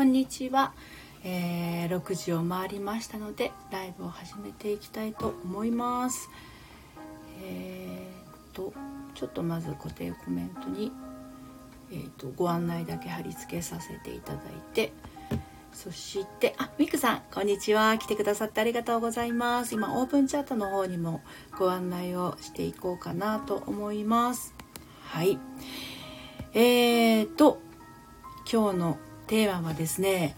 こんにちは、えー、6時を回りましたのでライブを始めていきたいと思います。えー、とちょっとまず固定コメントに、えーと、ご案内だけ貼り付けさせていただいてそしてあミクさんこんにちは。来てくださってありがとうございます。今オープンチャットの方にもご案内をしていこうかなと思います。はい。えーと今日のテーマはですね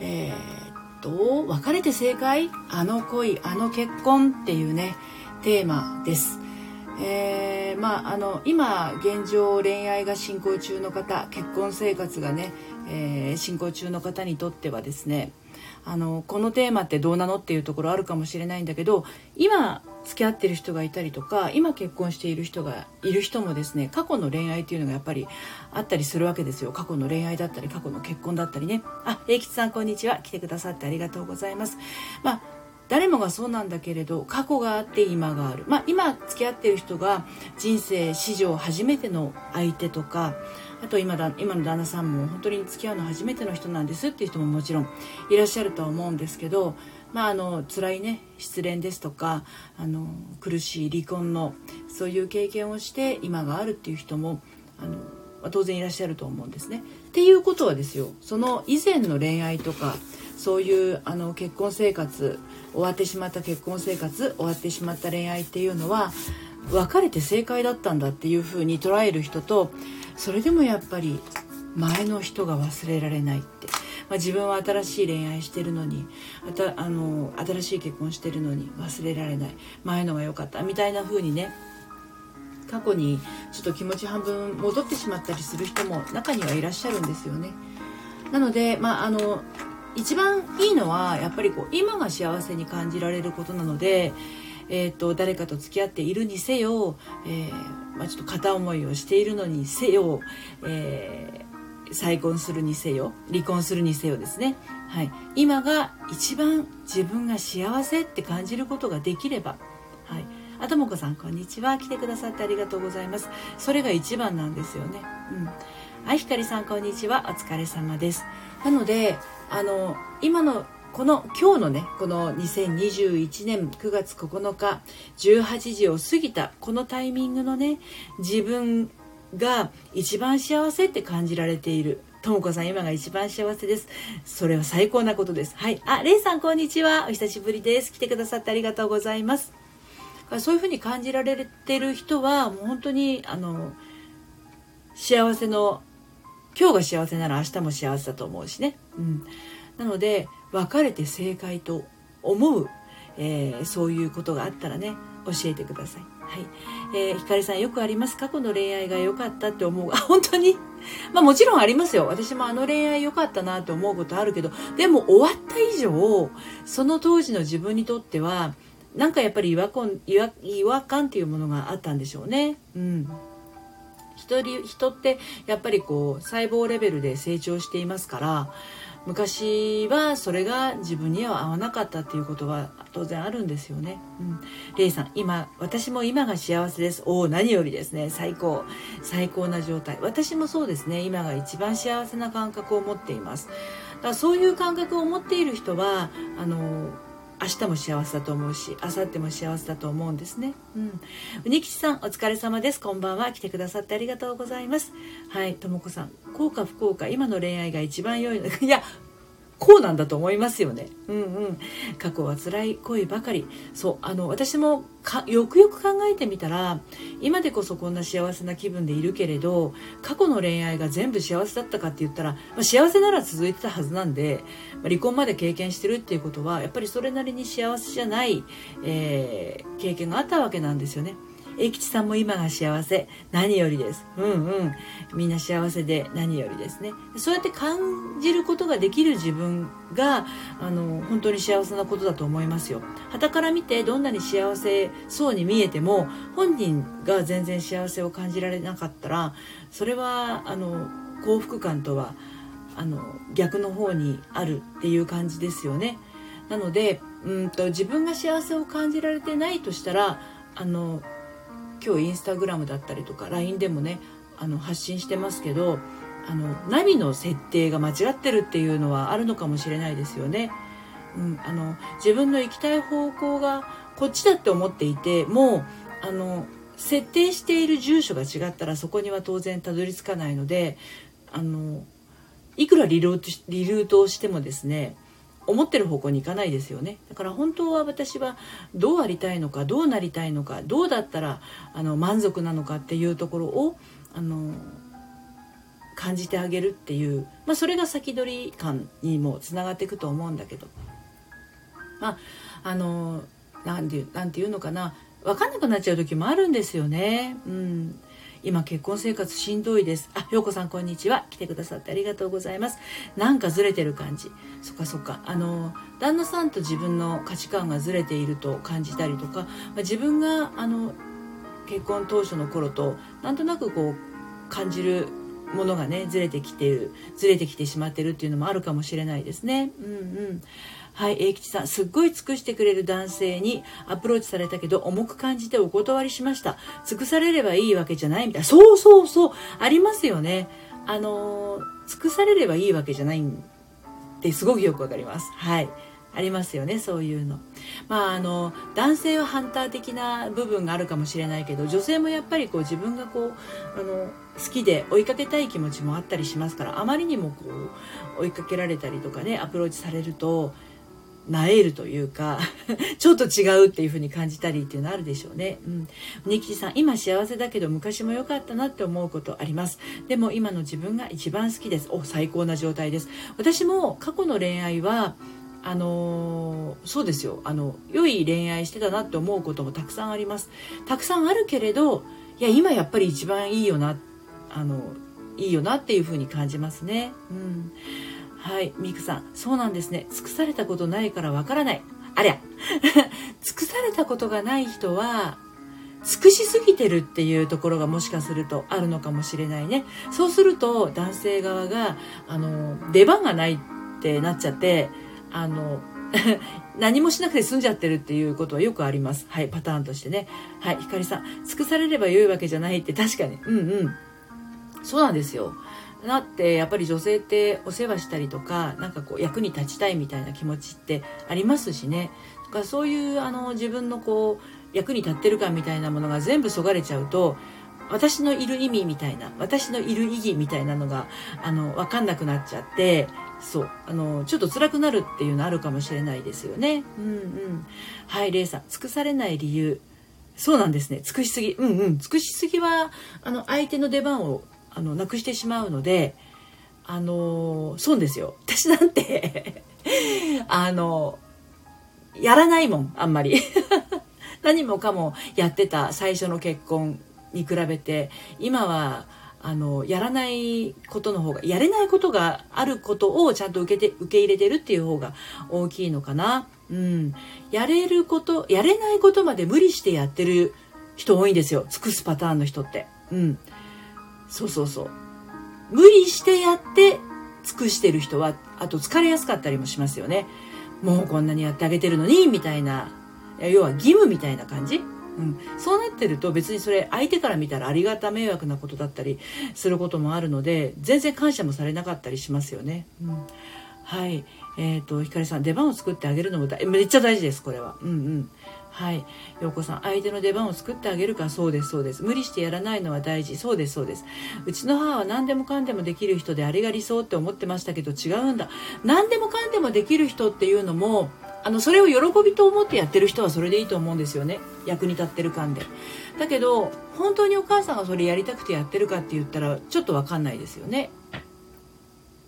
えー、っと別れて正解？あの恋あの結婚っていうねテーマです。えー、まああの今現状恋愛が進行中の方結婚生活がね、えー、進行中の方にとってはですねあのこのテーマってどうなのっていうところあるかもしれないんだけど今付き合ってる人がいたりとか今結婚している人がいる人もですね過去の恋愛っていうのがやっぱりあったりするわけですよ。過去の恋愛だったり過去の結婚だったりね。あ英吉さんこんにちは。来てくださってありがとうございます。まあ誰もがそうなんだけれど過去があって今がある、まあ、今付き合ってる人が人生史上初めての相手とかあと今だ今の旦那さんも本当に付き合うの初めての人なんですっていう人ももちろんいらっしゃるとは思うんですけど、まあ、あの辛いね失恋ですとかあの苦しい離婚のそういう経験をして今があるっていう人もあの、当然いらっしゃると思うんですね。っていうことはですよその以前の恋愛とかそういうあの結婚生活終わってしまった結婚生活終わってしまった恋愛っていうのは別れて正解だったんだっていうふうに捉える人とそれでもやっぱり前の人が忘れられないって、まあ、自分は新しい恋愛してるのにあたあの新しい結婚してるのに忘れられない。前のが良かった。みたいな風にね過去にちょっと気持ち半分戻ってしまったりする人も中にはいらっしゃるんですよね。なので、まあ、あの一番いいのはやっぱりこう今が幸せに感じられることなので、えーと、誰かと付き合っているにせよ、えー、まあ、ちょっと片思いをしているのにせよ、えー、再婚するにせよ離婚するにせよですね、はい、今が一番自分が幸せって感じることができれば、はい、あともこさんこんにちは。来てくださってありがとうございます。それが一番なんですよね。うん。あひかりさんこんにちは。お疲れ様です。なのであの今のこの今日のねこの2021年9月9日18時を過ぎたこのタイミングのね自分が一番幸せって感じられている。ともこさん今が一番幸せです。それは最高なことです。はい。あれいさんこんにちは。お久しぶりです。来てくださってありがとうございます。そういうふうに感じられてる人はもう本当にあの幸せの今日が幸せなら明日も幸せだと思うしね、うん、なので別れて正解と思う、えー、そういうことがあったらね教えてください。はい。えー、ひかりさんよくあります過去の恋愛が良かったって思う。あ、本当に？まあもちろんありますよ。私もあの恋愛良かったなって思うことあるけど、でも終わった以上、その当時の自分にとっては、なんかやっぱり違和感、違和感っていうものがあったんでしょうね。うん。人人ってやっぱりこう細胞レベルで成長していますから昔はそれが自分には合わなかったっていうことは当然あるんですよね。うん。レイさん、今、私も今が幸せです。おお、何よりですね。最高。最高な状態。私もそうですね。今が一番幸せな感覚を持っています。だからそういう感覚を持っている人は、あの、明日も幸せだと思うし明後日も幸せだと思うんですね。うん。うにきちさんお疲れ様です。こんばんは。来てくださってありがとうございます。はいともこさん。幸か不幸か今の恋愛が一番良いの。いやこうなんだと思いますよね。うんうん。過去は辛い恋ばかり。そう、あの、私もよくよく考えてみたら、今でこそこんな幸せな気分でいるけれど、過去の恋愛が全部幸せだったかって言ったら、まあ、幸せなら続いてたはずなんで、まあ、離婚まで経験してるっていうことは、やっぱりそれなりに幸せじゃない、えー、経験があったわけなんですよね。英吉さんも今が幸せ。何よりです。うんうん。みんな幸せで何よりですね。そうやって感じることができる自分があの本当に幸せなことだと思いますよ。傍から見てどんなに幸せそうに見えても本人が全然幸せを感じられなかったらそれはあの幸福感とはあの逆の方にあるっていう感じですよね。なのでうんと自分が幸せを感じられてないとしたらあの今日インスタグラムだったりとか LINE でもねあの発信してますけどあのナビの設定が間違ってるっていうのはあるのかもしれないですよね。うん、あの自分の行きたい方向がこっちだって思っていてもうあの設定している住所が違ったらそこには当然たどり着かないのであのいくらリルートリルートをしてもですね思ってる方向に行かないですよね。だから本当は私はどうありたいのかどうなりたいのかどうだったらあの満足なのかっていうところをあの感じてあげるっていう、まあ、それが先取り感にもつながっていくと思うんだけど。まああのなんてなんていうのかな。分かんなくなっちゃう時もあるんですよね。うん。今結婚生活しんどいです。あ、ようこさんこんにちは。来てくださってありがとうございます。なんかずれてる感じ。そっかそっか。あの、旦那さんと自分の価値観がずれていると感じたりとか、まあ、自分があの結婚当初の頃となんとなくこう感じるものがねずれてきてるずれてきてしまってるっていうのもあるかもしれないですね。うんうんはい、英吉さん、すっごい尽くしてくれる男性にアプローチされたけど、重く感じてお断りしました。尽くされればいいわけじゃないみたいな。そうそうそう、ありますよね。あの尽くされればいいわけじゃないってすごくよくわかります。はい。ありますよねそういうの。まああの男性はハンター的な部分があるかもしれないけど女性もやっぱりこう自分がこうあの好きで追いかけたい気持ちもあったりしますからあまりにもこう追いかけられたりとかねアプローチされるとなえるというか ちょっと違うっていう風に感じたりっていうのあるでしょうね。うん。ニキさん、今幸せだけど昔も良かったなって思うことあります。でも今の自分が一番好きです。お、最高な状態です。私も過去の恋愛は、あのー、そうですよ。あの、良い恋愛してたなって思うこともたくさんあります。たくさんあるけれど、いや、今やっぱり一番いいよな、あの、いいよなっていう風に感じますね。うん。はい、ミクさん、そうなんですね。尽くされたことないからわからない。ありゃ 尽くされたことがない人は、尽くしすぎてるっていうところがもしかするとあるのかもしれないね。そうすると男性側が、あの、出番がないってなっちゃって、あの、何もしなくて済んじゃってるっていうことはよくあります。はい、パターンとしてね。はい、ひかりさん、尽くされれば良いわけじゃないって確かに。うんうん。そうなんですよ。だってやっぱり女性ってお世話したりとかなんかこう役に立ちたいみたいな気持ちってありますしね。だからそういうあの自分のこう役に立ってる感みたいなものが全部そがれちゃうと私のいる意味みたいな私のいる意義みたいなのがあの分かんなくなっちゃってそうあのちょっと辛くなるっていうのあるかもしれないですよね。うんうん、はいレイさん尽くされない理由。そうなんですね。尽くしすぎ。うんうん。尽くしすぎはあの相手の出番をあのなくしてしまうのであのそうですよ。私なんてあのやらないもんあんまり。何もかもやってた最初の結婚に比べて今はあのやらないことの方がやれないことがあることをちゃんと受けて受け入れてるっていう方が大きいのかな。うん、やれることやれないことまで無理してやってる人多いんですよ。尽くすパターンの人って。うん、そうそうそう。無理してやって尽くしてる人はあと疲れやすかったりもしますよね。もうこんなにやってあげてるのにみたいな。要は義務みたいな感じ。うん、そうなってると別にそれ相手から見たらありがた迷惑なことだったりすることもあるので全然感謝もされなかったりしますよね。うん、はい。えっ、ー、とひかりさん出番を作ってあげるのもめっちゃ大事ですこれは。うんうん。はい。陽子さん、相手の出番を作ってあげるか、そうです、そうです。無理してやらないのは大事。そうです、そうです。うちの母は何でもかんでもできる人であれが理想って思ってましたけど、違うんだ。何でもかんでもできる人っていうのも、あの、それを喜びと思ってやってる人はそれでいいと思うんですよね。役に立ってる感で。だけど、本当にお母さんがそれやりたくてやってるかって言ったら、ちょっとわかんないですよね。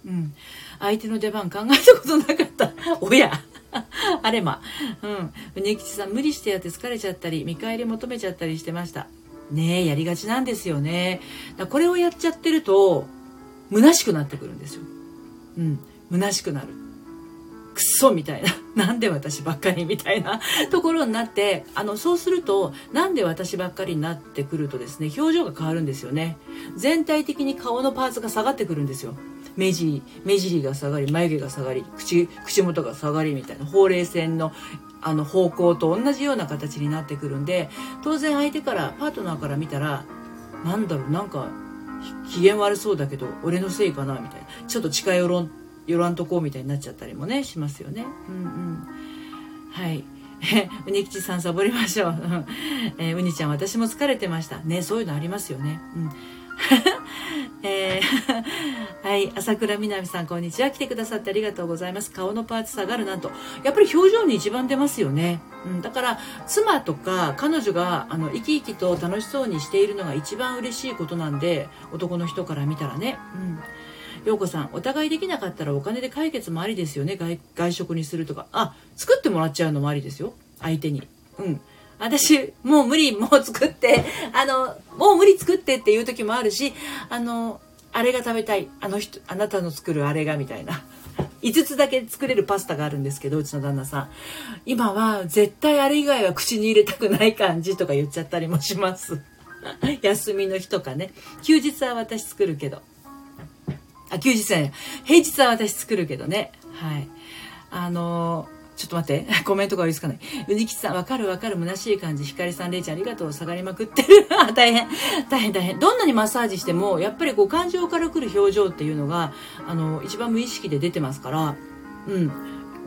うん。相手の出番考えたことなかった。おや。あれま。うん。うねきちさん、無理してやって疲れちゃったり、見返り求めちゃったりしてました。ねえ、やりがちなんですよね。だこれをやっちゃってると、虚しくなってくるんですよ。うん。虚しくなる。くっそみたいな。なんで私ばっかりみたいなところになって、あの、そうすると、なんで私ばっかりになってくるとですね、表情が変わるんですよね。全体的に顔のパーツが下がってくるんですよ。目尻目尻が下がり眉毛が下がり口口元が下がりみたいなほうれい線のあの方向と同じような形になってくるんで当然相手からパートナーから見たらなんだろうなんか機嫌悪そうだけど俺のせいかなみたいなちょっと近寄ろ寄らんとこみたいになっちゃったりもねしますよねうんうんはい うにきちさんサボりましょう。えー、うにちゃん私も疲れてました。ね、そういうのありますよね。うん。えー、はい、朝倉みなみさん、こんにちは。来てくださってありがとうございます。顔のパーツ下がるなんと。やっぱり表情に一番出ますよね。うん、だから、妻とか彼女が、あの、生き生きと楽しそうにしているのが一番嬉しいことなんで、男の人から見たらね。うん。陽子さん、お互いできなかったらお金で解決もありですよね。外外食にするとか。あ、作ってもらっちゃうのもありですよ。相手に。うん。私、もう無理、もう作って、あの、もう無理作ってっていう時もあるし、あの、あれが食べたい。あの人、あなたの作るあれがみたいな。5つだけ作れるパスタがあるんですけど、うちの旦那さん。今は絶対あれ以外は口に入れたくない感じとか言っちゃったりもします。休みの日とかね。休日は私作るけど。あ、休日じゃない。平日は私作るけどね。はい。あのーちょっと待って。コメントが追いつかない。うにきさん、わかるわかる、虚しい感じ。ひかりさん、れいちゃん、ありがとう。下がりまくってる。大変。大変大変。どんなにマッサージしても、やっぱりこう、感情から来る表情っていうのが、あの、一番無意識で出てますから、うん。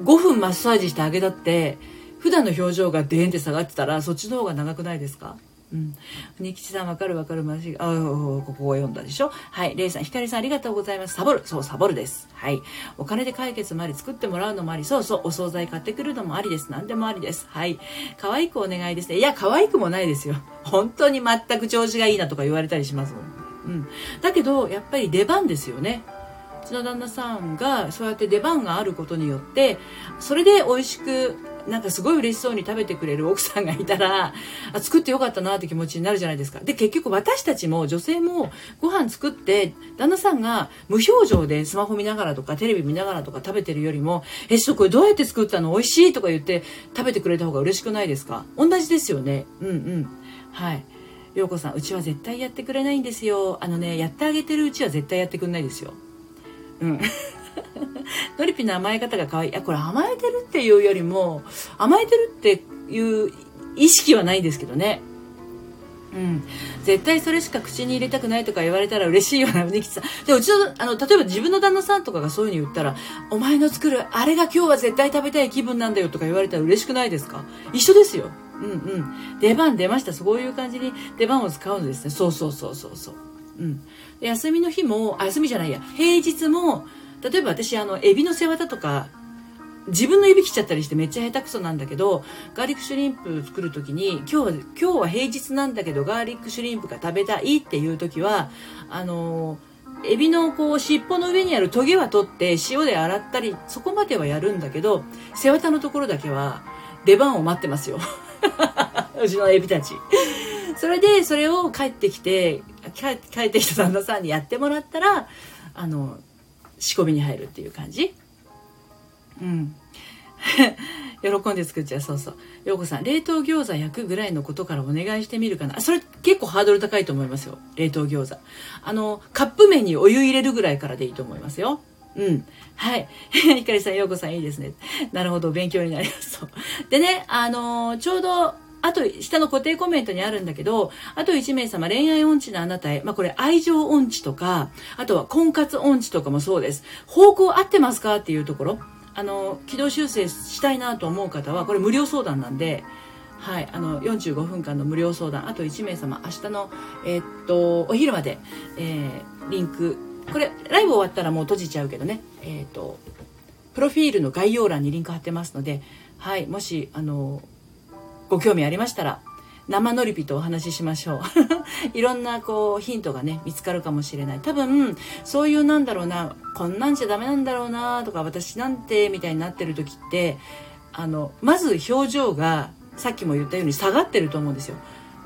5分マッサージしてあげたって、普段の表情がデーンって下がってたら、そっちの方が長くないですか？うん。国吉さんわかるわかるまし、あ、ここを読んだでしょ？はい。レイさん、ひかりさんありがとうございます。サボる。そう、サボるです。はい。お金で解決もあり、作ってもらうのもあり、そうそう、お惣菜買ってくるのもありです。何でもありです。はい。可愛くお願いですね。いや、可愛くもないですよ。本当に全く調子がいいなとか言われたりしますもん。うん。だけど、やっぱり出番ですよね。うちの旦那さんがそうやって出番があることによってそれで美味しくなんかすごい嬉しそうに食べてくれる奥さんがいたら、あ作ってよかったなって気持ちになるじゃないですか。で、結局私たちも女性もご飯作って、旦那さんが無表情でスマホ見ながらとかテレビ見ながらとか食べてるよりも、え、ちょっとこれどうやって作ったの？美味しいとか言って食べてくれた方が嬉しくないですか？同じですよね。うんうん。はい。陽子さん、うちは絶対やってくれないんですよ。あのね、やってあげてるうちは絶対やってくれないですよ。うん。ノリピの甘え方が可愛い。いや、これ甘えてるっていうよりも、甘えてるっていう意識はないんですけどね。うん。絶対それしか口に入れたくないとか言われたら嬉しいような、うねきさん。で、うちの、あの、例えば自分の旦那さんとかがそういう風に言ったら、お前の作る、あれが今日は絶対食べたい気分なんだよとか言われたら嬉しくないですか？一緒ですよ。うんうん。出番出ました。そういう感じに出番を使うのですね。そうそうそうそうそう。うん。休みの日も、あ、休みじゃないや。平日も、例えば私あのエビの背わたとか自分の指切っちゃったりしてめっちゃ下手くそなんだけどガーリックシュリンプ作る時に今日は今日は平日なんだけどガーリックシュリンプが食べたいっていう時はあのエビのこう尻尾の上にあるトゲは取って塩で洗ったりそこまではやるんだけど背わたのところだけは出番を待ってますよ。うちのエビたち。それでそれを帰ってきて帰ってきた旦那さんにやってもらったらあの仕込みに入るっていう感じ？うん 喜んで作っちゃうそうそう陽子さん冷凍餃子焼くぐらいのことからお願いしてみるかなそれ結構ハードル高いと思いますよ冷凍餃子あのカップ麺にお湯入れるぐらいからでいいと思いますようん。はい。ひかりさん、ようこさんいいですね。なるほど、勉強になります。でね、あのー、ちょうど、あと、下の固定コメントにあるんだけど、あと1名様、恋愛音痴のあなたへ、まあ、これ愛情音痴とか、あとは婚活音痴とかもそうです。方向合ってますかっていうところ、あの、軌道修正したいなと思う方は、これ無料相談なんで、はい、あの、45分間の無料相談、あと1名様、明日の、えー、っと、お昼まで、えー、リンク、これ、ライブ終わったらもう閉じちゃうけどね、えー、っと、プロフィールの概要欄にリンク貼ってますので、はい、もし、あの、ご興味ありましたら生のりぴとお話ししましょう。いろんなこうヒントがね見つかるかもしれない。多分そういうなんだろうなこんなんじゃダメなんだろうなとか私なんてみたいになってる時ってあのまず表情がさっきも言ったように下がってると思うんですよ。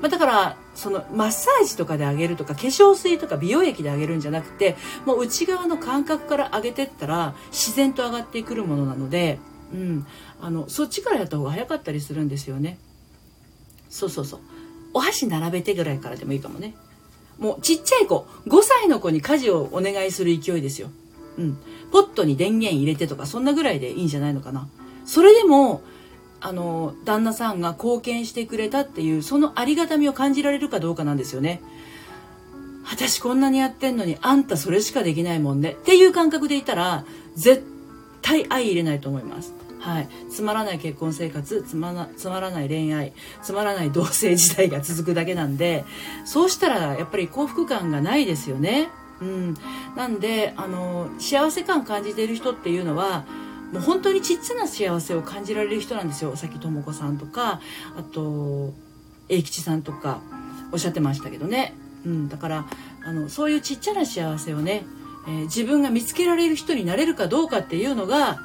まあ、だからそのマッサージとかであげるとか化粧水とか美容液であげるんじゃなくてもう内側の感覚から上げてったら自然と上がってくるものなので、うん、あのそっちからやった方が早かったりするんですよね。そうそうそう。お箸並べてぐらいからでもいいかもね。もうちっちゃい子5歳の子に家事をお願いする勢いですよ。うん。ポットに電源入れてとかそんなぐらいでいいんじゃないのかな。それでもあの旦那さんが貢献してくれたっていうそのありがたみを感じられるかどうかなんですよね。私こんなにやってんのにあんたそれしかできないもんね。っていう感覚でいたら絶対相入れないと思います。はい、つまらない結婚生活つまつまらない恋愛つまらない同性時代が続くだけなんでそうしたらやっぱり幸福感がないですよね。うん、なんであの幸せ感感じている人っていうのはもう本当にちっちゃな幸せを感じられる人なんですよ。さっきとも子さんとかあと英吉さんとかおっしゃってましたけどね、うん、だからあのそういうちっちゃな幸せをね、えー、自分が見つけられる人になれるかどうかっていうのが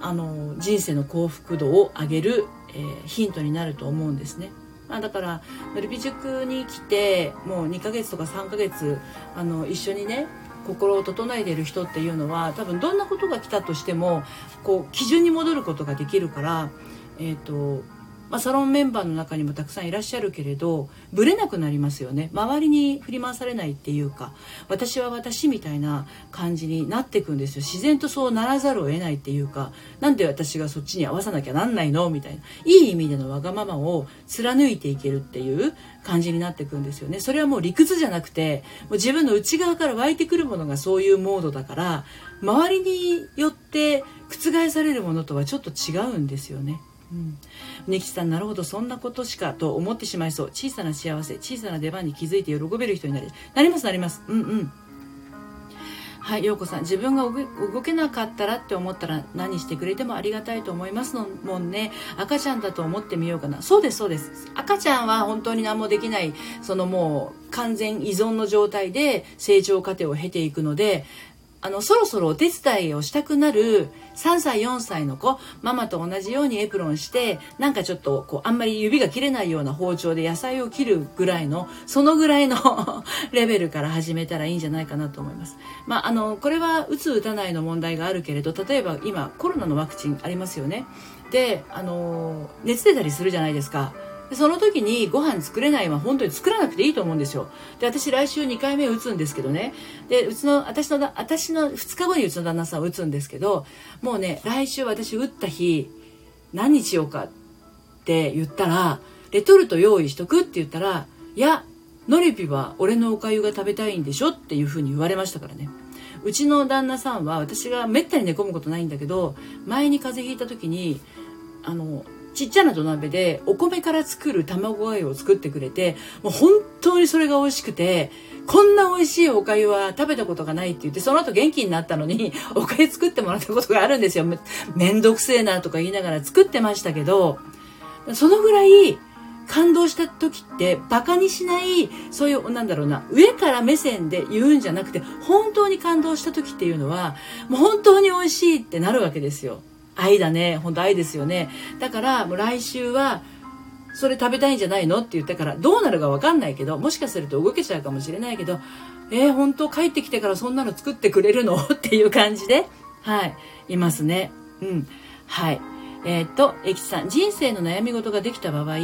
あの人生の幸福度を上げる、えー、ヒントになると思うんですね。まあ、だからのりび塾に来てもう2ヶ月とか3ヶ月あの一緒にね心を整えている人っていうのは多分どんなことが来たとしてもこう基準に戻ることができるから、えーとまあ、サロンメンバーの中にもたくさんいらっしゃるけれどブレなくなりますよね。周りに振り回されないっていうか私は私みたいな感じになっていくんですよ。自然とそうならざるを得ないっていうかなんで私がそっちに合わさなきゃなんないのみたいな。いい意味でのわがままを貫いていけるっていう感じになっていくんですよね。それはもう理屈じゃなくてもう自分の内側から湧いてくるものがそういうモードだから周りによって覆されるものとはちょっと違うんですよね。うん、根岸さんなるほどそんなことしかと思ってしまいそう。小さな幸せ小さな出番に気づいて喜べる人になるなりますなります。うんうん。はい陽子さん。自分が動けなかったらって思ったら何してくれてもありがたいと思いますのもんね。赤ちゃんだと思ってみようかな。そうですそうです。赤ちゃんは本当に何もできないそのもう完全依存の状態で成長過程を経ていくのであの、そろそろお手伝いをしたくなる3歳、4歳の子、ママと同じようにエプロンして、なんかちょっと、こう、あんまり指が切れないような包丁で野菜を切るぐらいの、そのぐらいの レベルから始めたらいいんじゃないかなと思います。まあ、あの、これは、打つ打たないの問題があるけれど、例えば今、コロナのワクチンありますよね。で、あの、熱出たりするじゃないですか。でその時にご飯作れないは本当に作らなくていいと思うんですよ。で、私来週2回目打つんですけどね。で、うちの、私の、私の2日後にうちの旦那さん打つんですけど、もうね、来週私打った日、何にしようかって言ったら、レトルト用意しとくって言ったら、いや、ノリピは俺のお粥が食べたいんでしょっていうふうに言われましたからね。うちの旦那さんは私がめったに寝込むことないんだけど、前に風邪ひいた時に、あの、ちっちゃな土鍋でお米から作る卵がゆを作ってくれて、もう本当にそれが美味しくて、こんな美味しいお粥は食べたことがないって言って、その後元気になったのに、お粥作ってもらったことがあるんですよ。めめんどくせえなとか言いながら作ってましたけど、そのぐらい感動した時ってバカにしないそういうなんだろうな上から目線で言うんじゃなくて本当に感動した時っていうのはもう本当に美味しいってなるわけですよ愛だね。本当愛ですよね。だからもう来週はそれ食べたいんじゃないのって言ったからどうなるか分かんないけどもしかすると動けちゃうかもしれないけどえー、本当帰ってきてからそんなの作ってくれるの？っていう感じではい。いますね。うん。はい。えー、っと、エキさん、人生の悩み事ができた場合、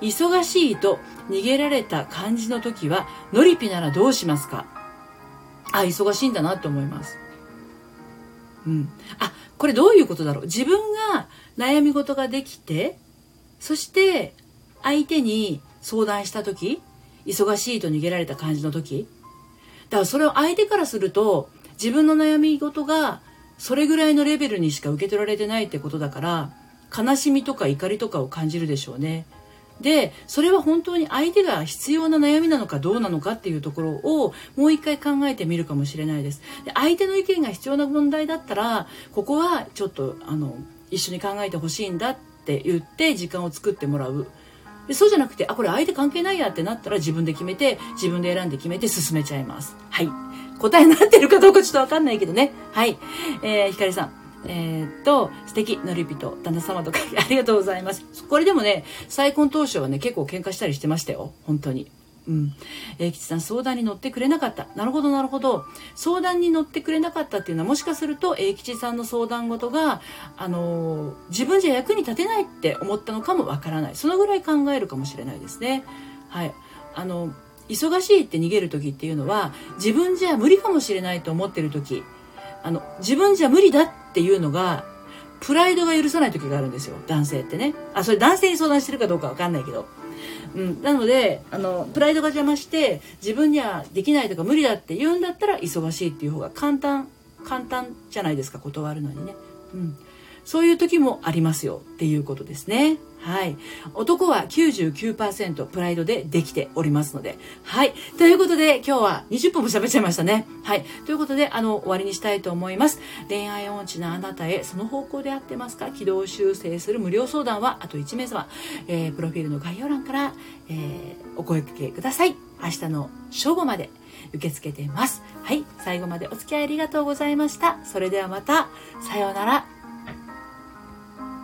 忙しいと逃げられた感じの時は、ノリピならどうしますか？あ、忙しいんだなって思います。うん。あ、これどういうことだろう？自分が悩み事ができてそして相手に相談した時忙しいと逃げられた感じの時だからそれを相手からすると自分の悩み事がそれぐらいのレベルにしか受け取られてないってことだから悲しみとか怒りとかを感じるでしょうね。でそれは本当に相手が必要な悩みなのかどうなのかっていうところをもう一回考えてみるかもしれないです。で相手の意見が必要な問題だったらここはちょっとあの一緒に考えてほしいんだって言って時間を作ってもらう。でそうじゃなくてあこれ相手関係ないやってなったら自分で決めて自分で選んで決めて進めちゃいます。はい。答えになってるかどうかちょっとわかんないけどね。はい、えー、ひかりさん。えー、っと、素敵、のりびと、旦那様とか、ありがとうございます。これでもね、再婚当初はね、結構喧嘩したりしてましたよ。本当に。うん。えー、吉さん、相談に乗ってくれなかった。なるほど、なるほど。相談に乗ってくれなかったっていうのは、もしかすると、え吉さんの相談事が、あのー、自分じゃ役に立てないって思ったのかもわからない。そのぐらい考えるかもしれないですね。はい。あの、忙しいって逃げる時っていうのは、自分じゃ無理かもしれないと思ってる時、あの、自分じゃ無理だっっていうのが、プライドが許さない時があるんですよ。男性ってね。あ、それ男性に相談してるかどうかわかんないけど。うん、なのであのプライドが邪魔して自分にはできないとか無理だって言うんだったら忙しいっていう方が簡単簡単じゃないですか断るのにね。うん、そういう時もありますよっていうことですね。はい。男は99%プライドでできておりますので。はい。ということで、今日は20分も喋っちゃいましたね。はい。ということで、あの、終わりにしたいと思います。恋愛音痴なあなたへ、その方向で合ってますか？軌道修正する無料相談は、あと1名様、えー、プロフィールの概要欄から、えー、お声掛けください。明日の正午まで受け付けています。はい。最後までお付き合いありがとうございました。それではまた、さようなら。